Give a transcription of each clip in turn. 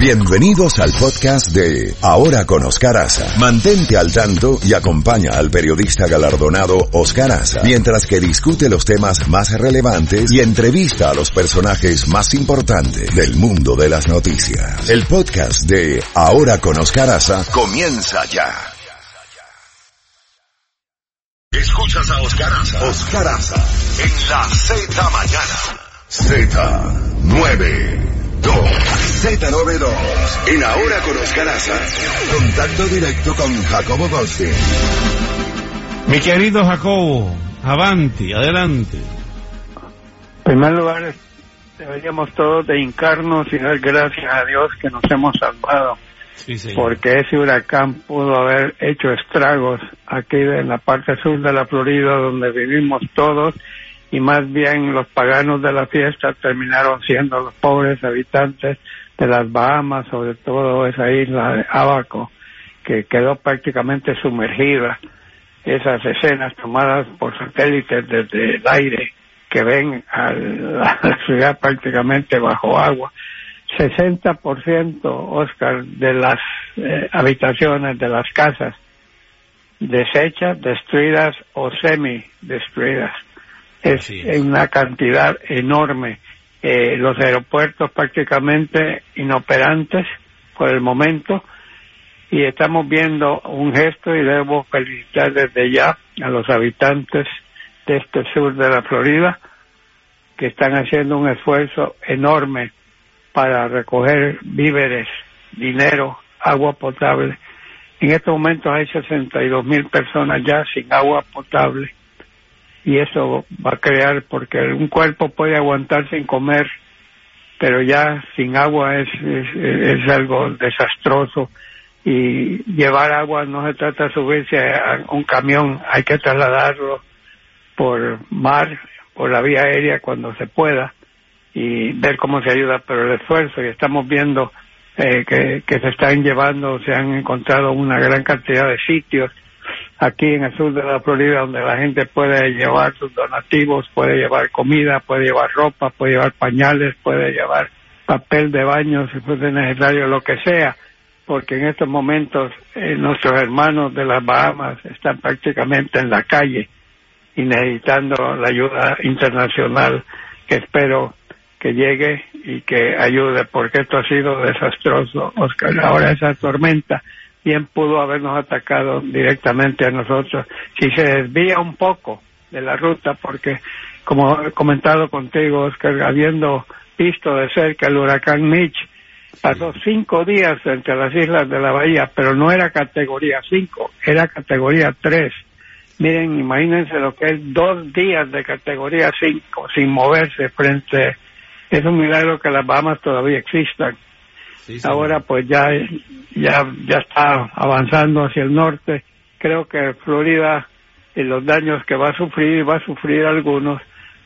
Bienvenidos al podcast de Ahora con Oscar Aza. Mantente al tanto y acompaña al periodista galardonado Oscar Aza mientras que discute los temas más relevantes y entrevista a los personajes más importantes del mundo de las noticias. El podcast de Ahora con Oscar Aza comienza ya. Escuchas a Oscar Aza. Oscar Aza en la Z mañana. Z92. Z92. En Ahora con Oscar Aza. Contacto directo con Jacobo Goldstein. Mi querido Jacobo, avanti, adelante. En primer lugar, deberíamos todos de hincarnos y dar gracias a Dios que nos hemos salvado. Sí. Porque ese huracán pudo haber hecho estragos aquí en la parte sur de la Florida donde vivimos todos y más bien los paganos de la fiesta terminaron siendo los pobres habitantes de las Bahamas, sobre todo esa isla de Abaco, que quedó prácticamente sumergida. Esas escenas tomadas por satélites desde el aire que ven a la, ciudad prácticamente bajo agua. 60% Oscar de las eh, habitaciones de las casas deshechas, destruidas o semi destruidas es una cantidad enorme. Eh, los aeropuertos prácticamente inoperantes por el momento y estamos viendo un gesto y debo felicitar desde ya a los habitantes de este sur de la Florida que están haciendo un esfuerzo enorme para recoger víveres, dinero, agua potable. En estos momentos hay 62 mil personas ya sin agua potable y eso va a crear porque un cuerpo puede aguantar sin comer pero ya sin agua es, es, algo desastroso. Y llevar agua no se trata de subirse a un camión hay que trasladarlo por mar por la vía aérea cuando se pueda y ver cómo se ayuda. Pero el esfuerzo y estamos viendo eh, que, que se están llevando se han encontrado una gran cantidad de sitios aquí en el sur de la Florida donde la gente puede llevar sus donativos, puede llevar comida, puede llevar ropa, puede llevar pañales, puede llevar papel de baño si fuese necesario, lo que sea, porque en estos momentos eh, nuestros hermanos de las Bahamas están prácticamente en la calle y necesitando la ayuda internacional que espero que llegue y que ayude, porque esto ha sido desastroso, Oscar. Ahora esa tormenta bien pudo habernos atacado directamente a nosotros. Si se desvía un poco de la ruta porque como he comentado contigo Oscar habiendo visto de cerca el huracán Mitch pasó cinco días entre las islas de la bahía pero no era categoría cinco era categoría tres. Miren imagínense lo que es dos días de categoría cinco sin moverse frente. Es un milagro que las Bahamas todavía existan Ahora pues ya ya ya está avanzando hacia el norte. Creo que Florida y los daños que va a sufrir va a sufrir algunos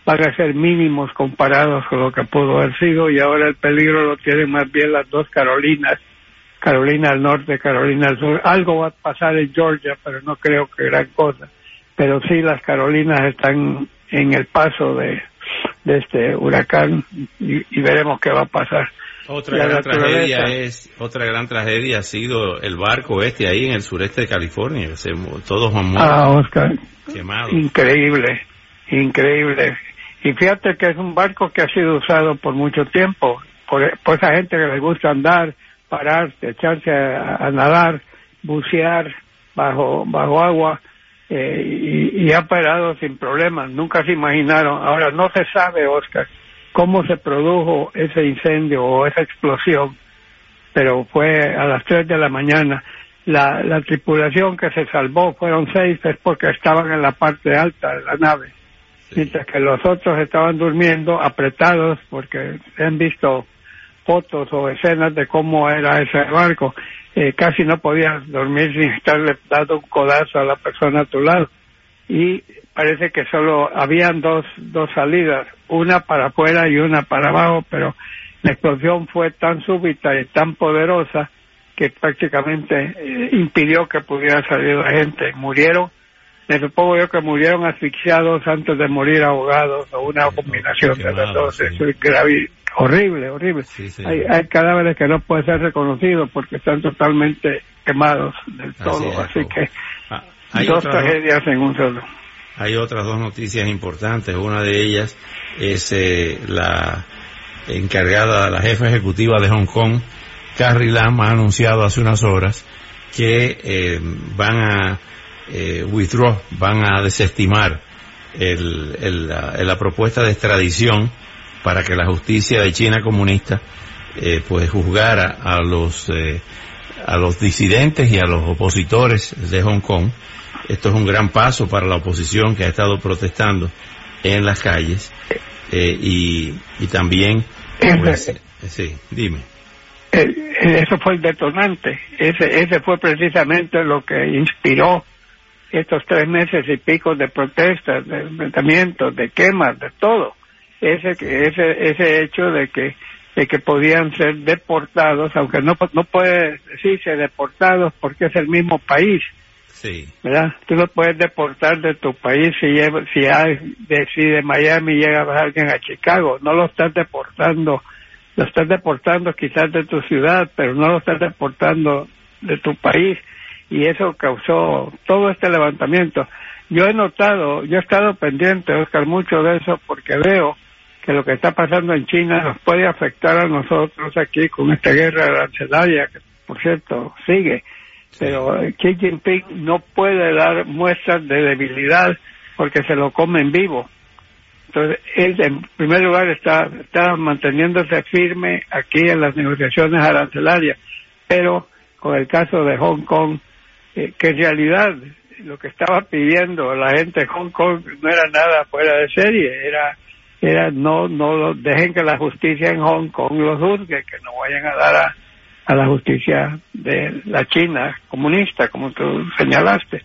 van a ser mínimos comparados con lo que pudo haber sido y ahora el peligro lo tienen más bien las dos Carolinas Carolina del Norte Carolina del Sur. Algo va a pasar en Georgia pero no creo que gran cosa. Pero sí las Carolinas están en el paso de este huracán y veremos qué va a pasar Otra gran tragedia es, otra gran tragedia ha sido el barco este ahí en el sureste de California. que se mu- todos han muerto Ah, Oscar, increíble, increíble. Y fíjate que es un barco que ha sido usado por mucho tiempo, por, por esa gente que le gusta andar, parar, echarse a, a nadar, bucear bajo, bajo agua, eh, y, y ha parado sin problemas. Nunca se imaginaron. Ahora, no se sabe, Oscar, cómo se produjo ese incendio o esa explosión, pero fue a las 3 de la mañana. La, la tripulación que se salvó fueron seis, es porque estaban en la parte alta de la nave, mientras que los otros estaban durmiendo apretados porque han visto fotos o escenas de cómo era ese barco. Eh, casi no podías dormir sin estarle dando un codazo a la persona a tu lado. Y parece que solo habían dos, dos salidas, una para afuera y una para abajo, pero la explosión fue tan súbita y tan poderosa que prácticamente eh, impidió que pudiera salir la gente. Murieron, me supongo yo que murieron asfixiados antes de morir ahogados o una combinación de las dos. sí. Eso es horrible, horrible. hay, hay, cadáveres que no pueden ser reconocidos porque están totalmente quemados del todo, así, que ah, hay dos tragedias en un solo. Hay otras dos noticias importantes. Una de ellas es eh, la encargada, la jefa ejecutiva de Hong Kong, Carrie Lam, ha anunciado hace unas horas que eh, van a eh, withdraw, van a desestimar la, propuesta de extradición para que la justicia de China comunista pues juzgara a los a los disidentes y a los opositores de Hong Kong. Esto es un gran paso para la oposición que ha estado protestando en las calles eh, y, y también pues, sí, dime. Eso fue el detonante. Ese, ese fue precisamente lo que inspiró estos tres meses y pico de protestas, de enfrentamientos, de quemas, de todo. Ese, ese, ese hecho de que, de que podían ser deportados, aunque no, no puede decirse deportados porque es el mismo país. Sí. ¿Verdad? Tú no puedes deportar de tu país si, si, hay, de, si de Miami llega alguien a Chicago. No lo estás deportando, lo estás deportando quizás de tu ciudad, pero no lo estás deportando de tu país y eso causó todo este levantamiento. Yo he notado, yo he estado pendiente, Oscar, mucho de eso porque veo que lo que está pasando en China nos puede afectar a nosotros aquí con esta guerra arancelaria, que por cierto sigue. Pero Xi Jinping no puede dar muestras de debilidad porque se lo comen vivo. Entonces, él en primer lugar está, está manteniéndose firme aquí en las negociaciones arancelarias, pero con el caso de Hong Kong, eh, que en realidad lo que estaba pidiendo la gente de Hong Kong no era nada fuera de serie, era era no no dejen que la justicia en Hong Kong los juzgue, que no vayan a dar a, a la justicia de la China comunista, como tú señalaste.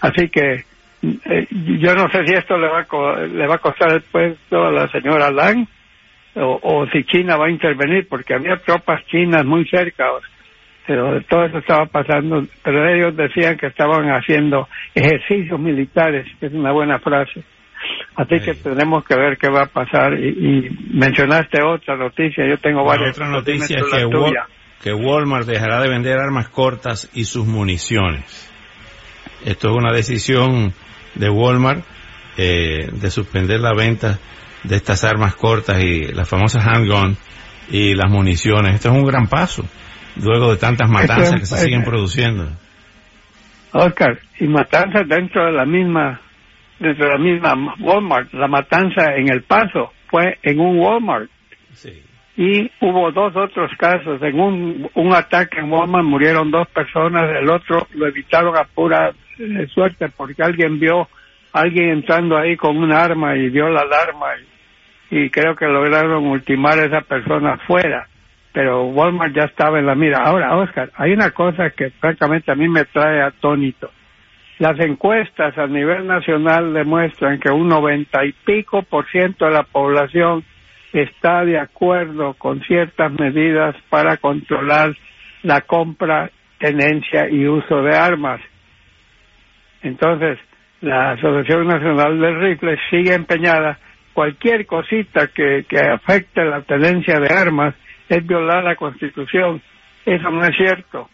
Así que eh, yo no sé si esto le va a, le va a costar el puesto a la señora Lang o, o si China va a intervenir, porque había tropas chinas muy cerca pero todo eso estaba pasando, pero ellos decían que estaban haciendo ejercicios militares, que es una buena frase. Así que tenemos que ver qué va a pasar. Y, mencionaste otra noticia, yo tengo varias. Otra noticia que, que Walmart dejará de vender armas cortas y sus municiones. Esto es una decisión de Walmart eh, de suspender la venta de estas armas cortas y las famosas handgun y las municiones. Esto es un gran paso luego de tantas matanzas que se siguen produciendo. Oscar, y matanzas dentro de la misma, dentro de la misma Walmart, la matanza en El Paso fue en un Walmart. Sí. Y hubo dos otros casos. En un, un ataque en Walmart murieron dos personas, el otro lo evitaron a pura eh, suerte porque alguien vio a alguien entrando ahí con un arma y dio la alarma y, creo que lograron ultimar a esa persona fuera pero Walmart ya estaba en la mira. Ahora, Oscar, hay una cosa que francamente a mí me trae atónito. Las encuestas a nivel nacional demuestran que un noventa y pico por ciento de la población está de acuerdo con ciertas medidas para controlar la compra, tenencia y uso de armas. Entonces, la Asociación Nacional del Rifle sigue empeñada. Cualquier cosita que, que afecte la tenencia de armas es violar la Constitución. Eso no es cierto.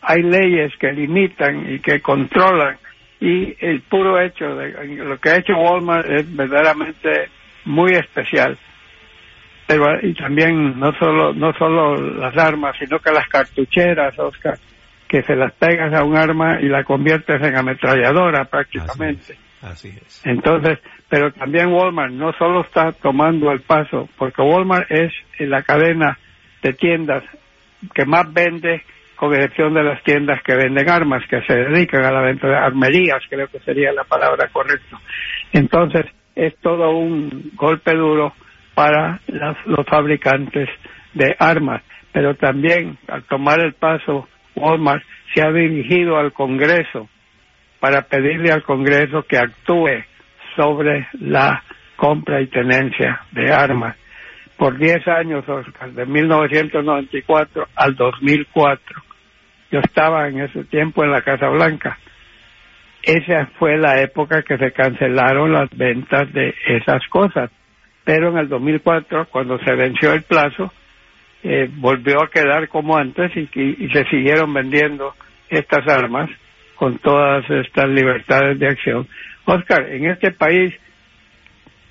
Hay leyes que limitan y que controlan y el puro hecho de lo que ha hecho Walmart es verdaderamente muy especial. Pero y también no solo no solo las armas, sino que las cartucheras, Oscar, que se las pegas a un arma y la conviertes en ametralladora prácticamente. Así es. Entonces, pero también Walmart no solo está tomando el paso, porque Walmart es la cadena de tiendas que más vende, con excepción de las tiendas que venden armas, que se dedican a la venta de armerías, creo que sería la palabra correcta. Entonces, es todo un golpe duro para los fabricantes de armas, pero también al tomar el paso, Walmart se ha dirigido al Congreso para pedirle al Congreso que actúe sobre la compra y tenencia de armas por 10 años, Oscar, de 1994 al 2004. Yo estaba en ese tiempo en la Casa Blanca. Esa fue la época que se cancelaron las ventas de esas cosas. Pero en el 2004, cuando se venció el plazo, eh, volvió a quedar como antes y, y, se siguieron vendiendo estas armas con todas estas libertades de acción. Oscar, en este país,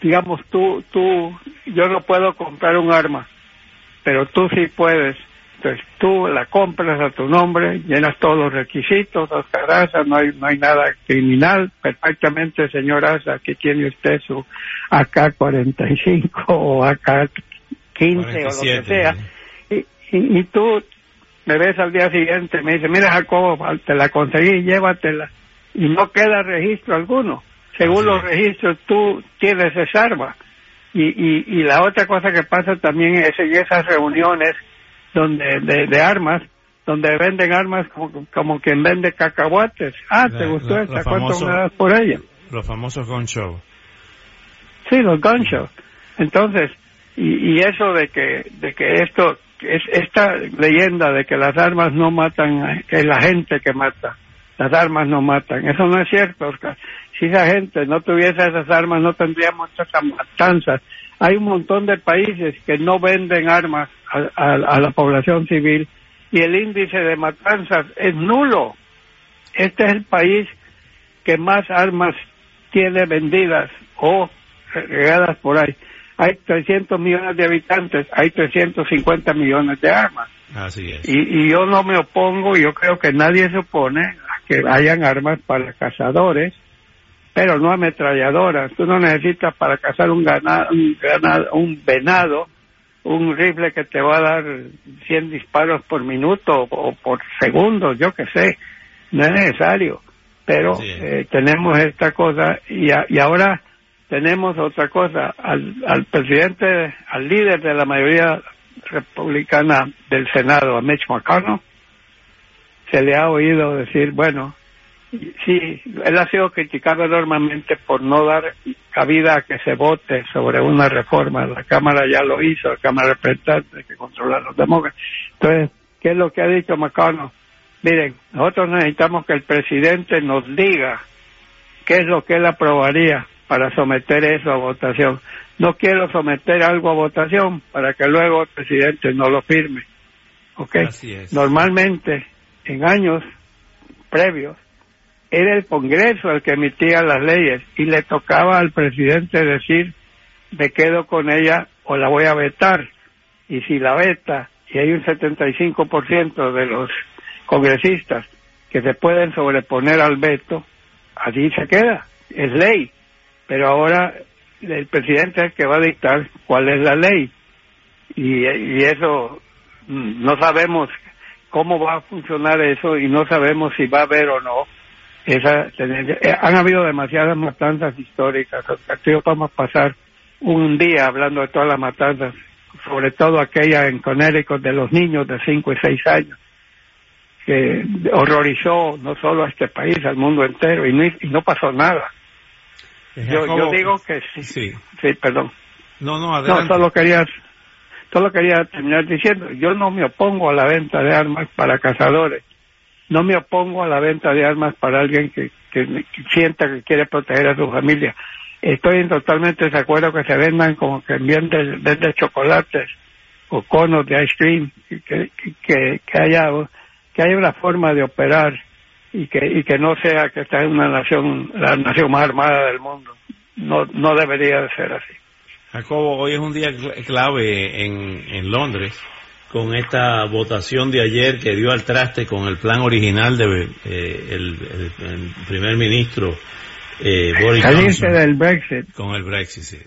digamos, tú, tú, yo no puedo comprar un arma, pero tú sí puedes entonces tú la compras a tu nombre, llenas todos los requisitos, Oscar Asa, no hay, no hay nada criminal, perfectamente señor Asa, aquí tiene usted su AK-45 o AK-15 o lo que sea. Y, y, tú me ves al día siguiente, me dice, mira Jacobo, te la conseguí, llévatela. Y no queda registro alguno. Según los registros, tú tienes esa arma. Y, y, y la otra cosa que pasa también es en esas reuniones donde de, armas, donde venden armas como, como quien vende cacahuates. Ah, ¿te gustó esta? ¿Cuánto me das por ella? Los famosos gun shows. Sí, los gun shows. Entonces, y, y eso de que, de que esto, es esta leyenda de que las armas no matan, que es la gente que mata, las armas no matan, eso no es cierto, Oscar. Si esa gente no tuviese esas armas, no tendríamos estas matanzas. Hay un montón de países que no venden armas a, la población civil y el índice de matanzas es nulo. Este es el país que más armas tiene vendidas o regadas por ahí. Hay 300 millones de habitantes, hay 350 millones de armas. Así es. Y, y yo no me opongo, yo creo que nadie se opone a que hayan armas para cazadores, pero no ametralladoras. Tú no necesitas para cazar un, ganado, un, ganado, un venado un rifle que te va a dar 100 disparos por minuto o por segundo, yo que sé, no es necesario. Pero eh, tenemos esta cosa y, y ahora tenemos otra cosa. Al, al presidente, al líder de la mayoría republicana del Senado, a Mitch McConnell, se le ha oído decir, bueno, Sí, él ha sido criticado enormemente por no dar cabida a que se vote sobre una reforma. La Cámara ya lo hizo, la Cámara de Representantes que controla los demócratas. Entonces, ¿qué es lo que ha dicho McConnell? Miren, nosotros necesitamos que el presidente nos diga qué es lo que él aprobaría para someter eso a votación. No quiero someter algo a votación para que luego el presidente no lo firme. ¿Ok? Normalmente, en años previos, era el Congreso el que emitía las leyes y le tocaba al presidente decir me quedo con ella o la voy a vetar y si la veta y hay un 75% de los congresistas que se pueden sobreponer al veto, allí se queda, es ley, pero ahora el presidente es el que va a dictar cuál es la ley. Y, y eso mm, no sabemos cómo va a funcionar eso y no sabemos si va a haber o no esa eh, han habido demasiadas matanzas históricas. Aquí vamos a pasar un día hablando de todas las matanzas, sobre todo aquella en Connecticut de los niños de 5 y 6 años, que horrorizó no solo a este país, al mundo entero, y no, y no pasó nada. Yo, yo digo que sí. Sí, perdón. No, no, adelante. No, solo quería, solo quería terminar diciendo, yo no me opongo a la venta de armas para cazadores no me opongo a la venta de armas para alguien que, sienta que quiere proteger a su familia. Estoy totalmente de acuerdo que se vendan como que venden, venden chocolates o conos de ice cream, que, que, que, haya que haya una forma de operar y que y que no sea que está en una nación la nación más armada del mundo. No no debería de ser así. Jacobo, hoy es un día clave en, en Londres con esta votación de ayer que dio al traste con el plan original de eh, el, primer ministro eh, Boris Salirse del Brexit. Con el Brexit, sí.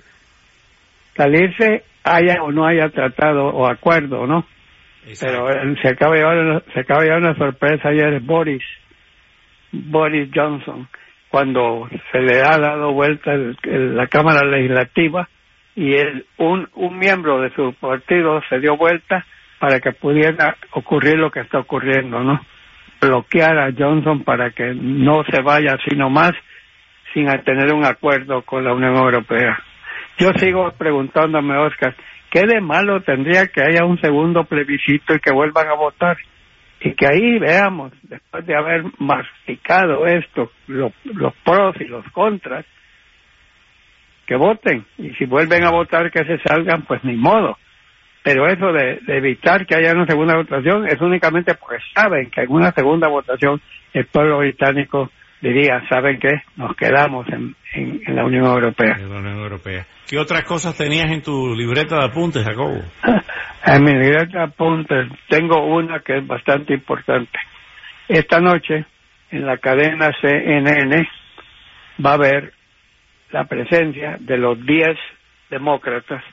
Salirse haya o no haya tratado o acuerdo, ¿no? Pero se acaba, de llevar, se acaba de llevar una sorpresa ayer Boris, Boris Johnson, cuando se le ha dado vuelta la Cámara Legislativa y el, un, un miembro de su partido se dio vuelta para que pudiera ocurrir lo que está ocurriendo, ¿no? Bloquear a Johnson para que no se vaya así nomás sin tener un acuerdo con la Unión Europea. Yo sigo preguntándome, Oscar, ¿qué de malo tendría que haya un segundo plebiscito y que vuelvan a votar? Y que ahí veamos, después de haber masticado esto, los pros y los contras, que voten. Y si vuelven a votar, que se salgan, pues ni modo. Pero eso de, evitar que haya una segunda votación es únicamente porque saben que en una segunda votación el pueblo británico diría, ¿saben qué? Nos quedamos en, en, la Unión Europea. En la Unión Europea. ¿Qué otras cosas tenías en tu libreta de apuntes, Jacobo? en mi libreta de apuntes tengo una que es bastante importante. Esta noche, en la cadena CNN, va a haber la presencia de los 10 demócratas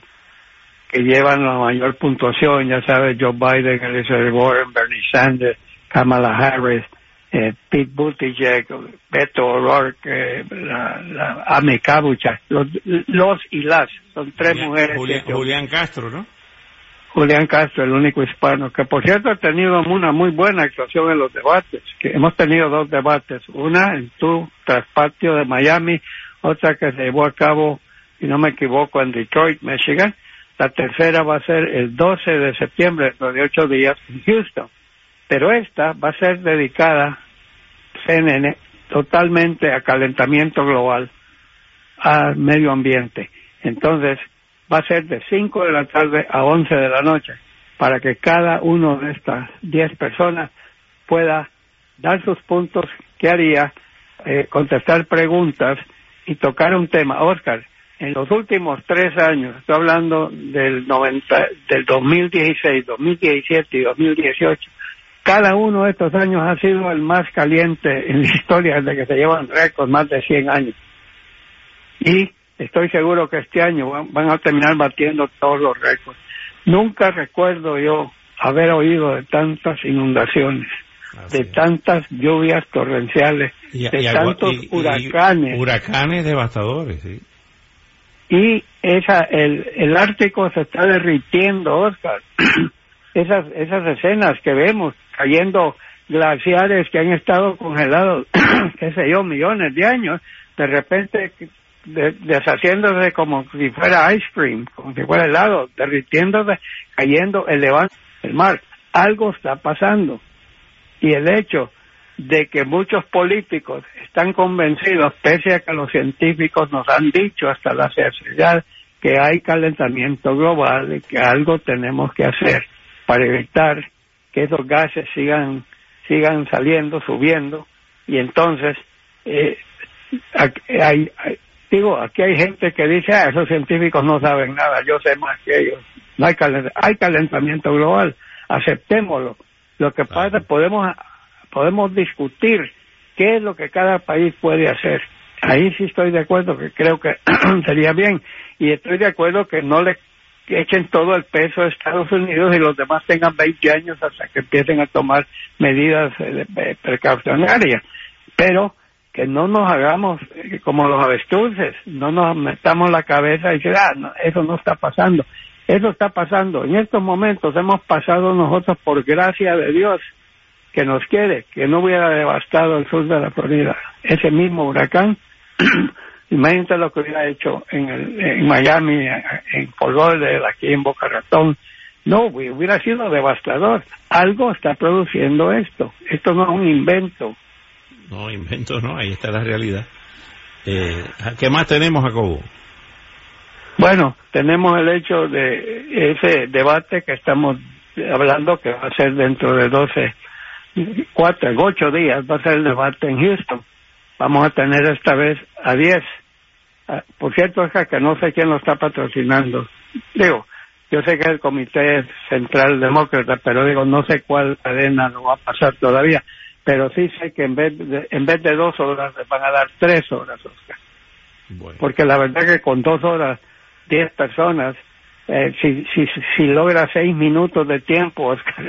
que llevan la mayor puntuación, ya sabes, Joe Biden, Elizabeth Warren, Bernie Sanders, Kamala Harris, eh, Pete Buttigieg, Beto O'Rourke, eh, la, la Ame los, los, y las, son tres mujeres. Julián, Castro, ¿no? Julián Castro, el único hispano, que por cierto ha tenido una muy buena actuación en los debates, que hemos tenido dos debates, una en tu traspatio de Miami, otra que se llevó a cabo, si no me equivoco, en Detroit, Michigan, la tercera va a ser el 12 de septiembre, de ocho días, en Houston. Pero esta va a ser dedicada, CNN, totalmente a calentamiento global, al medio ambiente. Entonces, va a ser de 5 de la tarde a 11 de la noche, para que cada uno de estas 10 personas pueda dar sus puntos, qué haría, eh, contestar preguntas y tocar un tema. Oscar, en los últimos tres años, estoy hablando del, 90, del 2016, 2017 y 2018, cada uno de estos años ha sido el más caliente en la historia desde que se llevan récords, más de 100 años. Y estoy seguro que este año van, a terminar batiendo todos los récords. Nunca recuerdo yo haber oído de tantas inundaciones, de tantas lluvias torrenciales, de tantos huracanes. huracanes devastadores, sí y esa el, el Ártico se está derritiendo, Oscar. esas esas escenas que vemos cayendo glaciares que han estado congelados, qué sé yo, millones de años, de repente deshaciéndose como si fuera ice cream, como si fuera helado, derritiéndose, cayendo, elevando el mar. Algo está pasando. Y el hecho de que muchos políticos están convencidos, pese a que los científicos nos han dicho hasta la saciedad que hay calentamiento global y que algo tenemos que hacer para evitar que esos gases sigan sigan saliendo, subiendo y entonces eh, hay, digo aquí hay gente que dice ah, esos científicos no saben nada, yo sé más que ellos. No hay, hay calentamiento global, aceptémoslo. Lo que pasa podemos podemos discutir qué es lo que cada país puede hacer. Ahí sí estoy de acuerdo, que creo que sería bien. Y estoy de acuerdo que no le echen todo el peso a Estados Unidos y los demás tengan 20 años hasta que empiecen a tomar medidas eh, precaucionarias. Pero que no nos hagamos eh, como los avestruces, no nos metamos la cabeza y decir, ah, eso no está pasando. Eso está pasando. En estos momentos hemos pasado nosotros por gracia de Dios que nos quiere, que no hubiera devastado el sur de la Florida. Ese mismo huracán, imagínate lo que hubiera hecho en, el, en Miami, en Fort aquí en Boca Ratón. No, hubiera sido devastador. Algo está produciendo esto. Esto no es un invento. No, invento no, ahí está la realidad. Eh, ¿Qué más tenemos, Jacobo? Bueno, tenemos el hecho de ese debate que estamos hablando que va a ser dentro de 12 cuatro, ocho días va a ser el debate en Houston. Vamos a tener esta vez a diez. Ah, por cierto, es que no sé quién lo está patrocinando. Digo, yo sé que es el Comité Central Demócrata, pero digo, no sé cuál cadena lo va a pasar todavía. Pero sí sé que en vez de, en vez de dos horas le van a dar tres horas, Oscar. Porque la verdad que con dos horas, diez personas, eh, si, si, si logra seis minutos de tiempo, Oscar,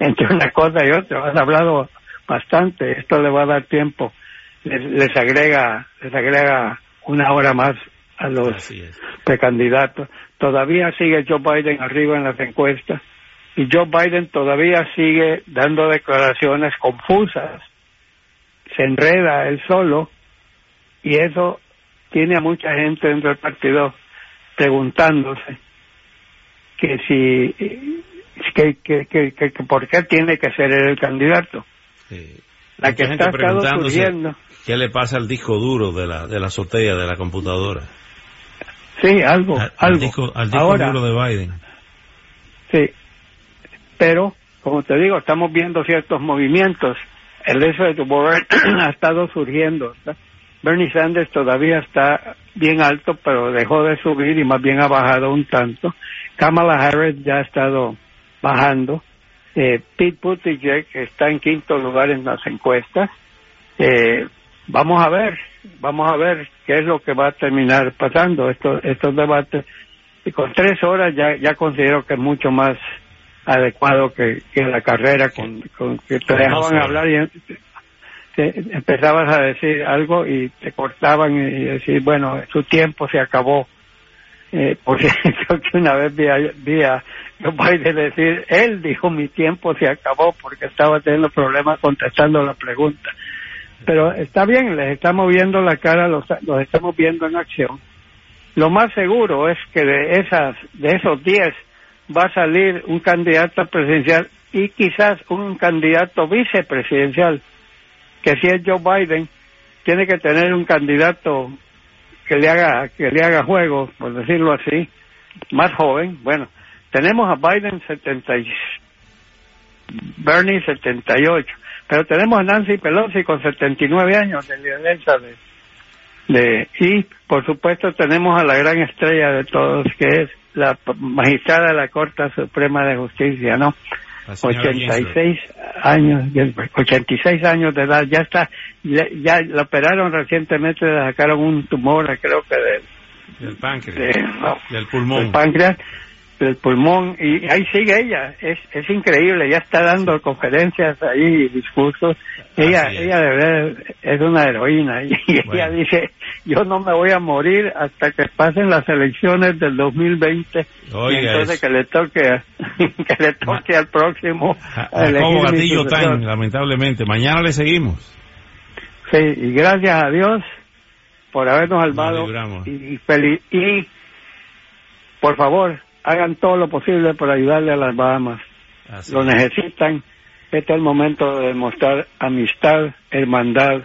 entre una cosa y otra. Has hablado bastante. Esto le va a dar tiempo. Les, agrega, les agrega una hora más a los precandidatos. Todavía sigue Joe Biden arriba en las encuestas y Joe Biden todavía sigue dando declaraciones confusas. Se enreda él solo y eso tiene a mucha gente dentro del partido preguntándose que si que, que, que, que, por qué tiene que ser el candidato. La que está surgiendo. ¿Qué le pasa al disco duro de la, de la azotea de la computadora? Sí, algo, al, algo. disco, al disco Ahora, duro de Biden. Sí, pero como te digo, estamos viendo ciertos movimientos. El Elizabeth Warren ha estado surgiendo. Bernie Sanders todavía está bien alto, pero dejó de subir y más bien ha bajado un tanto. Kamala Harris ya ha estado bajando. Eh, Pete Buttigieg está en quinto lugar en las encuestas. Eh, vamos a ver, vamos a ver qué es lo que va a terminar pasando. Estos, estos debates y con tres horas ya, ya considero que es mucho más adecuado que, que la carrera con, con que te dejaban hablar y te- empezabas a decir algo y te cortaban y decir bueno su tiempo se acabó eh, por cierto que una vez vi a, vi a Joe Biden decir él dijo mi tiempo se acabó porque estaba teniendo problemas contestando la pregunta pero está bien les estamos viendo la cara los, los estamos viendo en acción. Lo más seguro es que de esas de esos 10 va a salir un candidato presidencial y quizás un candidato vicepresidencial que si es Joe Biden tiene que tener un candidato que le haga que le haga juego por decirlo así más joven bueno tenemos a Biden 70 y- Bernie 78 pero tenemos a Nancy Pelosi con 79 años de lideranza de de y por supuesto tenemos a la gran estrella de todos que es la magistrada de la Corte Suprema de Justicia, ¿no? La señora Ginsburg. 86 años, 86 años de edad, ya está, ya, la operaron recientemente, le sacaron un tumor, creo que del, Del páncreas. de- no, del del pulmón. páncreas, del pulmón, y ahí sigue ella, es, es increíble, ya está dando conferencias ahí, discursos, ella, ella de verdad es una heroína, y Bueno. ella dice, yo no me voy a morir hasta que pasen las elecciones del 2020, y entonces eso. que le toque, que le toque al próximo Ja- a elegir Jacobo mi Gatillo. Tan, lamentablemente. Mañana le seguimos. Sí, y gracias a Dios por habernos salvado y, y, feliz, y por favor hagan todo lo posible por ayudarle a las Bahamas. Así Lo es. necesitan. Este es el momento de demostrar amistad, hermandad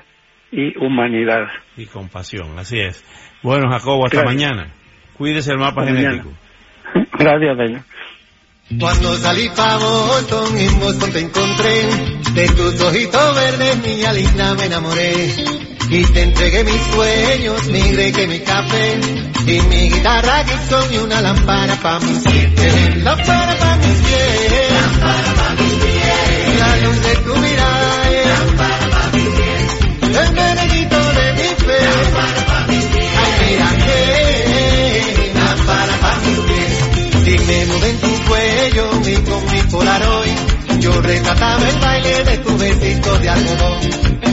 y humanidad. Y compasión, así es. Bueno, Jacobo, hasta Gracias. mañana. Cuídese el mapa Hasta mañana. genético. Gracias, señor. Cuando salí pa' Boston, en Boston te encontré, de tus ojitos verdes, niña linda, me enamoré. Y te entregué mis sueños, mi reggae, mi café, y mi guitarra Gibson y una lámpara pa' mis pies. Lámpara pa' mis pies. Lámpara pa' mis pies. La luz de tu mirada. Lámpara pa' mis pies. Me mudé en tu cuello y con mi polaroid Yo retrataba el baile de tu besito de algodón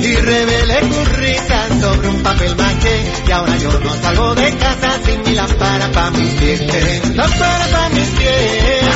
Y revelé tu risa sobre un papel maché. Y ahora yo no salgo de casa sin mi lámpara pa' mis pies. Lámpara pa' mis pies